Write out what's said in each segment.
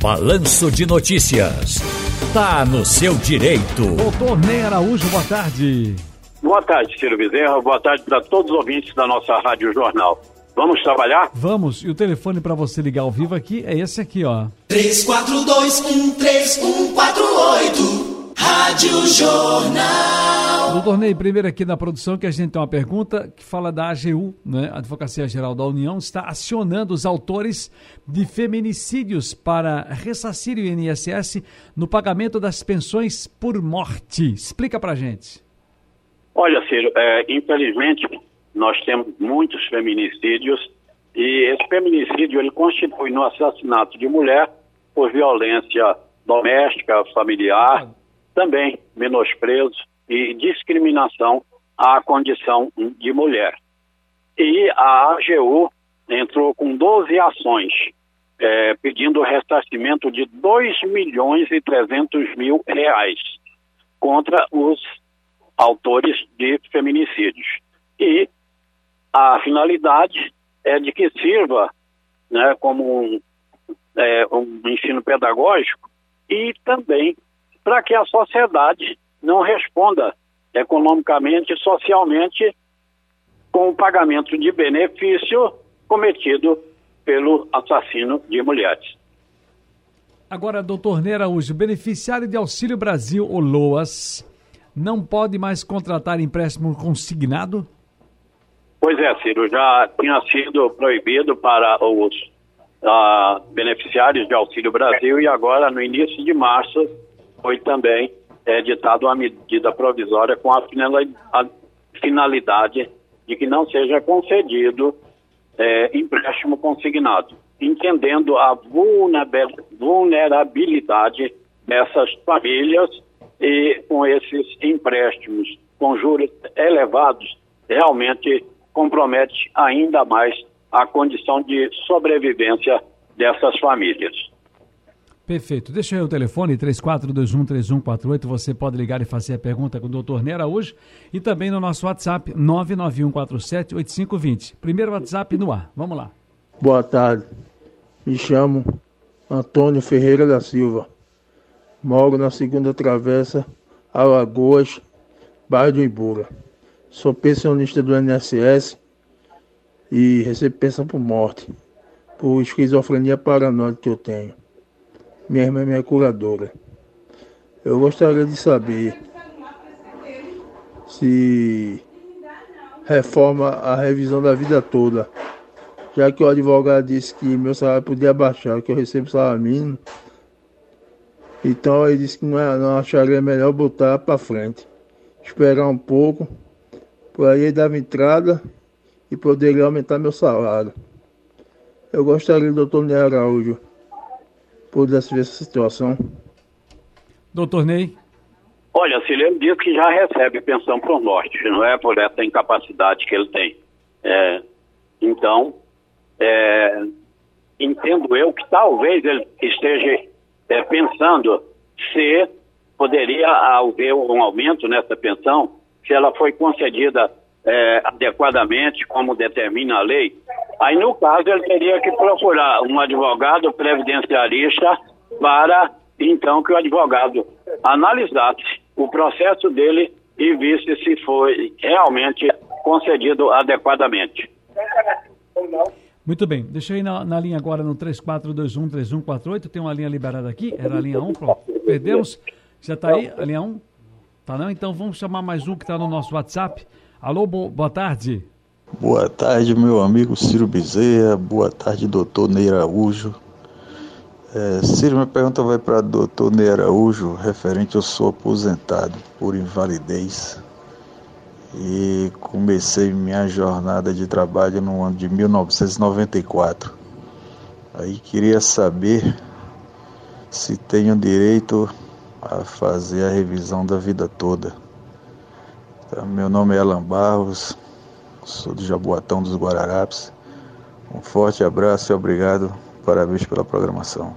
Balanço de Notícias. Tá no seu direito. Doutor Ney Araújo, boa tarde. Boa tarde, Ciro Bezerra. Boa tarde para todos os ouvintes da nossa Rádio Jornal. Vamos trabalhar? Vamos. E o telefone para você ligar ao vivo aqui é esse aqui, ó. 34213148. Rádio Jornal. Doutor Ney, primeiro aqui na produção que a gente tem uma pergunta que fala da AGU, né? A Advocacia Geral da União está acionando os autores de feminicídios para ressarcir o INSS no pagamento das pensões por morte. Explica pra gente. Olha, Ciro, é, infelizmente nós temos muitos feminicídios e esse feminicídio ele constitui no assassinato de mulher por violência doméstica, familiar, também menosprezo e discriminação à condição de mulher. E a AGU entrou com 12 ações é, pedindo ressarcimento de 2 milhões e 300 mil reais contra os autores de feminicídios. E a finalidade é de que sirva né, como um, é, um ensino pedagógico e também para que a sociedade não responda economicamente e socialmente com o pagamento de benefício cometido pelo assassino de mulheres. Agora, doutor Ney Araújo, beneficiário de Auxílio Brasil, ou LOAS, não pode mais contratar empréstimo consignado? Pois é, Ciro, já tinha sido proibido para os uh, beneficiários de Auxílio Brasil e agora, no início de março, foi também editada uma medida provisória com a finalidade de que não seja concedido é, empréstimo consignado, entendendo a vulnerabilidade dessas famílias e com esses empréstimos com juros elevados, realmente compromete ainda mais a condição de sobrevivência dessas famílias. Perfeito. Deixa aí o telefone, 34213148. Você pode ligar e fazer a pergunta com o doutor Nera hoje. E também no nosso WhatsApp, 991478520. Primeiro WhatsApp no ar. Vamos lá. Boa tarde. Me chamo Antônio Ferreira da Silva. Moro na segunda travessa, Alagoas, bairro do Ibura. Sou pensionista do INSS e recebo pensão por morte, por esquizofrenia paranoide que eu tenho. Minha irmã é minha curadora. Eu gostaria de saber se reforma a revisão da vida toda, já que o advogado disse que meu salário podia baixar, que eu recebo salário mínimo. Então ele disse que não, é, não acharia melhor botar para frente, esperar um pouco por aí dava entrada e poderia aumentar meu salário. Eu gostaria, doutor Ney Araújo, ver essa situação. Doutor Ney? Olha, Silene diz que já recebe pensão por morte, não é por essa incapacidade que ele tem. É, então, é, entendo eu que talvez ele esteja é, pensando se poderia haver um aumento nessa pensão se ela foi concedida é, adequadamente, como determina a lei, aí no caso ele teria que procurar um advogado previdenciarista para então que o advogado analisasse o processo dele e visse se foi realmente concedido adequadamente. Muito bem, deixa aí na, na linha agora no 34213148, tem uma linha liberada aqui, era a linha 1, pronto. Perdemos, já está aí a linha 1? Tá não? Então vamos chamar mais um que está no nosso WhatsApp. Alô, bo boa tarde. Boa tarde, meu amigo Ciro Bezerra. Boa tarde, doutor Ney Araújo. É, Ciro, minha pergunta vai para doutor Ney Araújo, referente eu sou aposentado por invalidez e comecei minha jornada de trabalho no ano de 1994. Aí queria saber se tenho direito a fazer a revisão da vida toda. Então, meu nome é Alan Barros, sou do Jaboatão dos Guararapes. Um forte abraço e obrigado. Parabéns pela programação.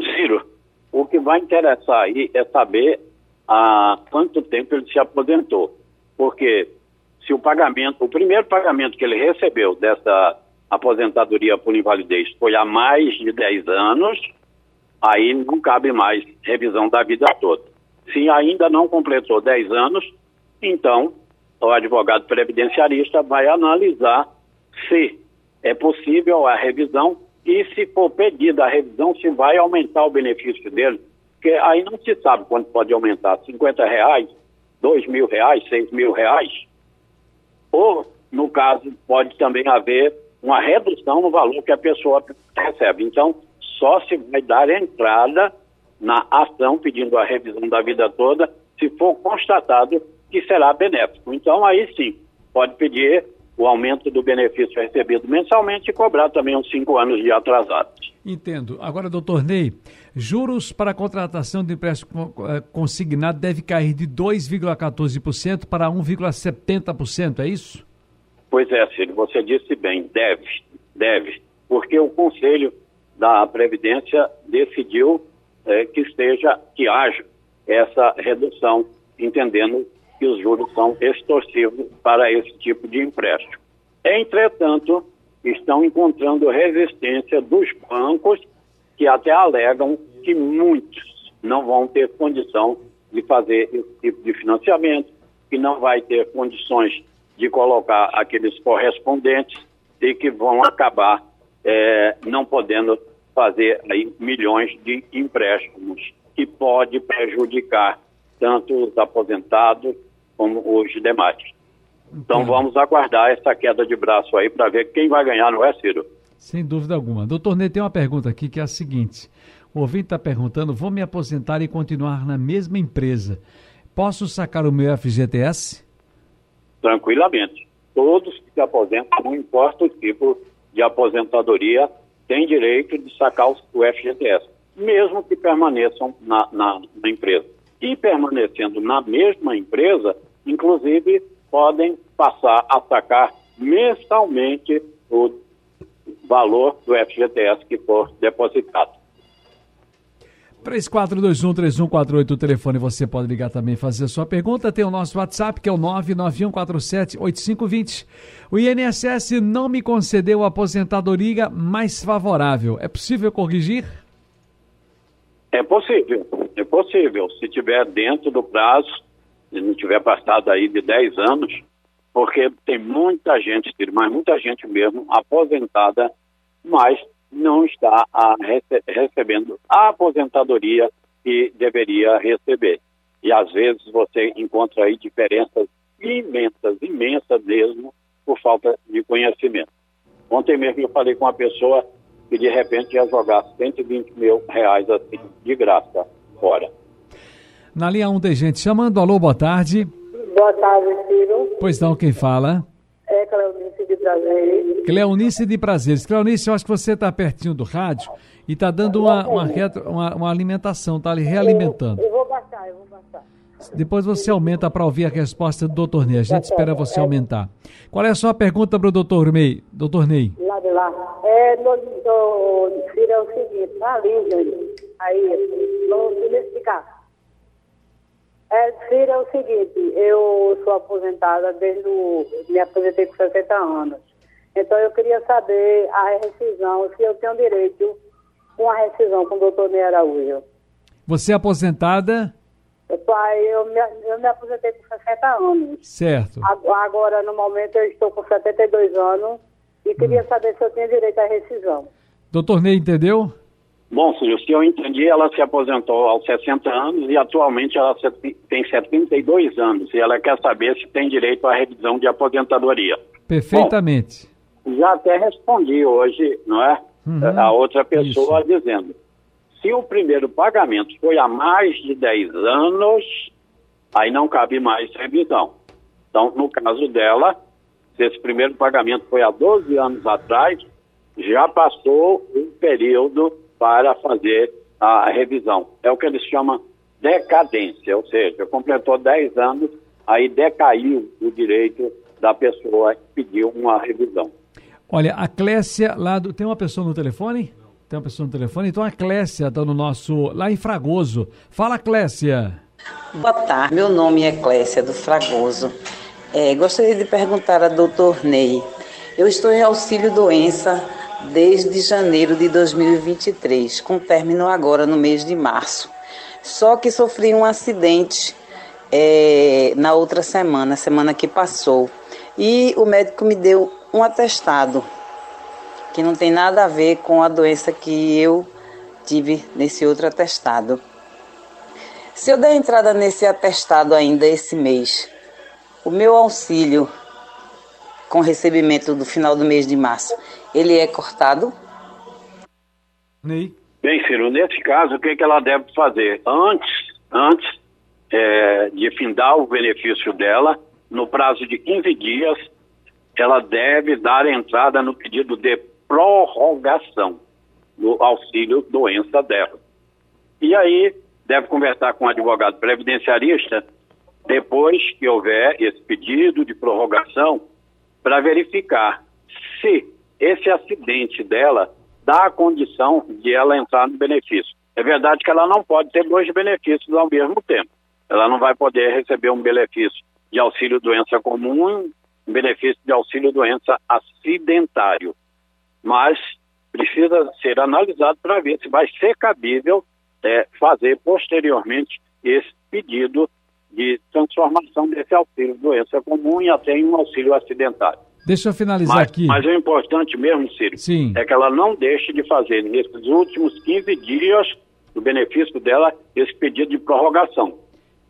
Ciro, o que vai interessar aí é saber há quanto tempo ele se aposentou. Porque se o pagamento, o primeiro pagamento que ele recebeu dessa aposentadoria por invalidez foi há mais de 10 anos, aí não cabe mais revisão da vida toda. Se ainda não completou 10 anos, então o advogado previdenciarista vai analisar se é possível a revisão e se for pedida a revisão, se vai aumentar o benefício dele, porque aí não se sabe quanto pode aumentar, 50 reais, 2 mil reais, 6 mil reais, ou, no caso, pode também haver uma redução no valor que a pessoa recebe. Então, só se vai dar entrada na ação pedindo a revisão da vida toda se for constatado que será benéfico. Então, aí sim, pode pedir o aumento do benefício recebido mensalmente e cobrar também uns cinco anos de atrasados. Entendo. Agora, doutor Ney, juros para contratação de empréstimo eh, consignado deve cair de 2,14% para 1,70%, é isso? Pois é, Ciro, você disse bem, deve, deve, porque o Conselho da Previdência decidiu eh, que esteja, que haja essa redução, entendendo que os juros são extorsivos para esse tipo de empréstimo. Entretanto, estão encontrando resistência dos bancos que até alegam que muitos não vão ter condição de fazer esse tipo de financiamento, que não vai ter condições de colocar aqueles correspondentes e que vão acabar é, não podendo fazer aí milhões de empréstimos, que pode prejudicar tanto os aposentados como os demais. Então vamos aguardar essa queda de braço aí para ver quem vai ganhar, não é, Ciro? Sem dúvida alguma. Doutor Ney, tem uma pergunta aqui que é a seguinte. O ouvinte está perguntando, vou me aposentar e continuar na mesma empresa. Posso sacar o meu FGTS? Tranquilamente. Todos que se aposentam, não importa o tipo de aposentadoria, têm direito de sacar o FGTS, mesmo que permaneçam na, na, na empresa e permanecendo na mesma empresa, inclusive podem passar a sacar mensalmente o valor do FGTS que for depositado. 3421-3148, o telefone você pode ligar também fazer a sua pergunta. Tem o nosso WhatsApp, que é o 991478520. O INSS não me concedeu a aposentadoria mais favorável. É possível corrigir? É possível, é possível. Se tiver dentro do prazo, se não tiver passado aí de 10 anos, porque tem muita gente, mas muita gente mesmo aposentada, mas não está a rece recebendo a aposentadoria que deveria receber. E às vezes você encontra aí diferenças imensas, imensas mesmo, por falta de conhecimento. Ontem mesmo eu falei com uma pessoa que de repente ia jogar 120 mil reais assim, de graça, fora. Na linha 1 tem gente chamando. Alô, boa tarde. Boa tarde, Ciro. Pois não, quem fala? É Cleonice de Prazeres. Cleonice de Prazeres. Cleonice, eu acho que você está pertinho do rádio e está dando uma, uma, uma, uma alimentação, está ali realimentando. Eu vou baixar, eu vou baixar. Depois você aumenta para ouvir a resposta do doutor Ney. A gente espera você aumentar. Qual é a sua pergunta para o doutor Ney? Doutor Ney? Lá de lá. É, Ciro, é o seguinte, tá ali, gente. Aí, me explicar. É, Ciro, é o seguinte, eu sou aposentada desde o... Me aposentei com 60 anos. Então, eu queria saber a rescisão, se eu tenho direito com a rescisão com o doutor Ney Araújo. Você é aposentada? Pai, eu me, eu me aposentei com 60 anos. Certo. Agora, no momento, eu estou com 72 anos e queria hum. saber se eu tenho direito à rescisão. Doutor Ney, entendeu? Bom, senhor, se eu entendi, ela se aposentou aos 60 anos e atualmente ela tem 72 anos e ela quer saber se tem direito à revisão de aposentadoria. Perfeitamente. Bom, já até respondi hoje, não é? Uhum, a outra pessoa isso. dizendo se o primeiro pagamento foi há mais de 10 anos, aí não cabe mais revisão. Então, no caso dela, se esse primeiro pagamento foi há 12 anos atrás, já passou um período para fazer a revisão. É o que eles chamam decadência, ou seja, completou 10 anos, aí decaiu o direito da pessoa que pediu uma revisão. Olha, a Clécia lá do... Tem uma pessoa no telefone? Tem uma pessoa no telefone? Então a Clécia está no nosso. lá em Fragoso. Fala, Clécia. Boa tarde, meu nome é Clécia do Fragoso. É, gostaria de perguntar a doutor Ney. Eu estou em auxílio doença desde janeiro de 2023, com término agora no mês de março. Só que sofri um acidente é, na outra semana, semana que passou, e o médico me deu um atestado que não tem nada a ver com a doença que eu tive nesse outro atestado. Se eu der entrada nesse atestado ainda esse mês, o meu auxílio com recebimento do final do mês de março, ele é cortado? Ney? Bem, Ciro, nesse caso, o que, que ela deve fazer? Antes, antes é, de findar o benefício dela, no prazo de 15 dias, ela deve dar entrada no pedido de prorrogação do auxílio doença dela. E aí deve conversar com o advogado previdenciarista depois que houver esse pedido de prorrogação para verificar se esse acidente dela dá a condição de ela entrar no benefício. É verdade que ela não pode ter dois benefícios ao mesmo tempo. Ela não vai poder receber um benefício de auxílio doença comum um benefício de auxílio doença acidentário. Mas precisa ser analisado para ver se vai ser cabível é, fazer posteriormente esse pedido de transformação desse auxílio doença comum e até em um auxílio acidentário. Deixa eu finalizar mas, aqui. Mas o importante mesmo, Ciro, Sim. é que ela não deixe de fazer nesses últimos 15 dias do benefício dela esse pedido de prorrogação.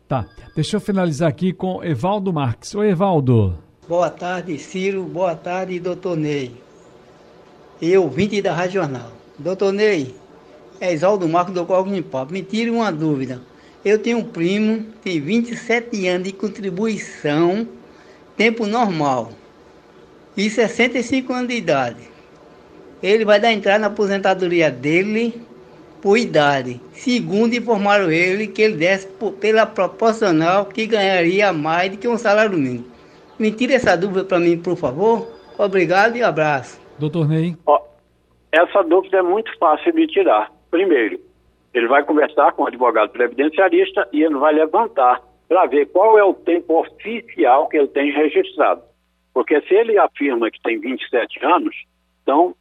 Tá. Deixa eu finalizar aqui com Evaldo Marques. Oi, Evaldo. Boa tarde, Ciro. Boa tarde, doutor Ney. Eu, 20 da Rádio Jornal. Doutor Ney, é Isaldo Marcos do Cogni Papo. Me tire uma dúvida. Eu tenho um primo, tem 27 anos de contribuição, tempo normal, e 65 anos de idade. Ele vai dar entrada na aposentadoria dele por idade. Segundo informaram ele que ele desce por, pela proporcional que ganharia mais do que um salário mínimo. Me tire essa dúvida para mim, por favor. Obrigado e abraço. Doutor Ney. Ó, essa dúvida é muito fácil de tirar. Primeiro, ele vai conversar com o advogado previdenciarista e ele vai levantar para ver qual é o tempo oficial que ele tem registrado. Porque se ele afirma que tem 27 anos, então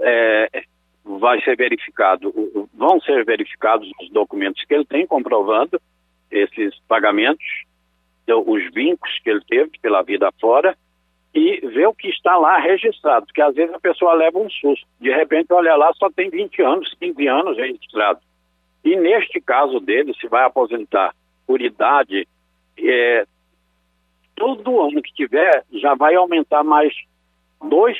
é, vai ser verificado, vão ser verificados os documentos que ele tem comprovando esses pagamentos, os vincos que ele teve pela vida fora e ver o que está lá registrado, porque às vezes a pessoa leva um susto. De repente, olha lá, só tem 20 anos, 15 anos registrado. E neste caso dele, se vai aposentar por idade, é, todo ano que tiver, já vai aumentar mais 2%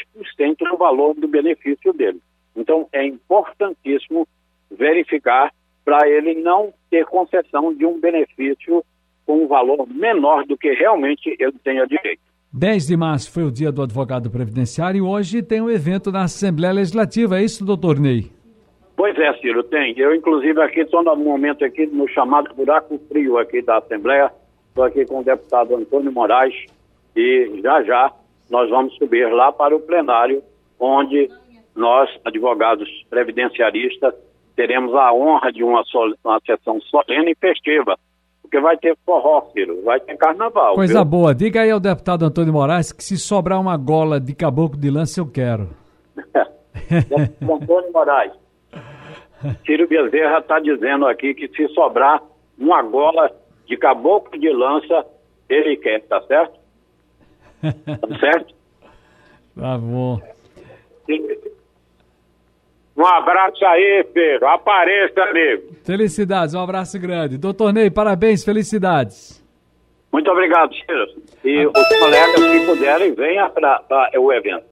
no valor do benefício dele. Então, é importantíssimo verificar para ele não ter concessão de um benefício com um valor menor do que realmente ele tenha direito. 10 de março foi o dia do advogado previdenciário e hoje tem um evento na Assembleia Legislativa, é isso, doutor Ney? Pois é, Ciro, tem. Eu, inclusive, aqui estou no momento aqui no chamado buraco frio aqui da Assembleia. Estou aqui com o deputado Antônio Moraes e já já nós vamos subir lá para o plenário, onde nós, advogados previdenciaristas, teremos a honra de uma, uma sessão solene e festiva porque vai ter forró, Ciro, vai ter carnaval. Coisa viu? boa. Diga aí ao deputado Antônio Moraes que se sobrar uma gola de caboclo de lança, eu quero. deputado Antônio Moraes. Ciro Bezerra está dizendo aqui que se sobrar uma gola de caboclo de lança, ele quer, tá certo? Tá certo? Tá bom. Um abraço aí, Pedro. Apareça, amigo. Felicidades, um abraço grande. Doutor Ney, parabéns, felicidades. Muito obrigado, Ciro. E os colegas, se puderem, venham para o evento.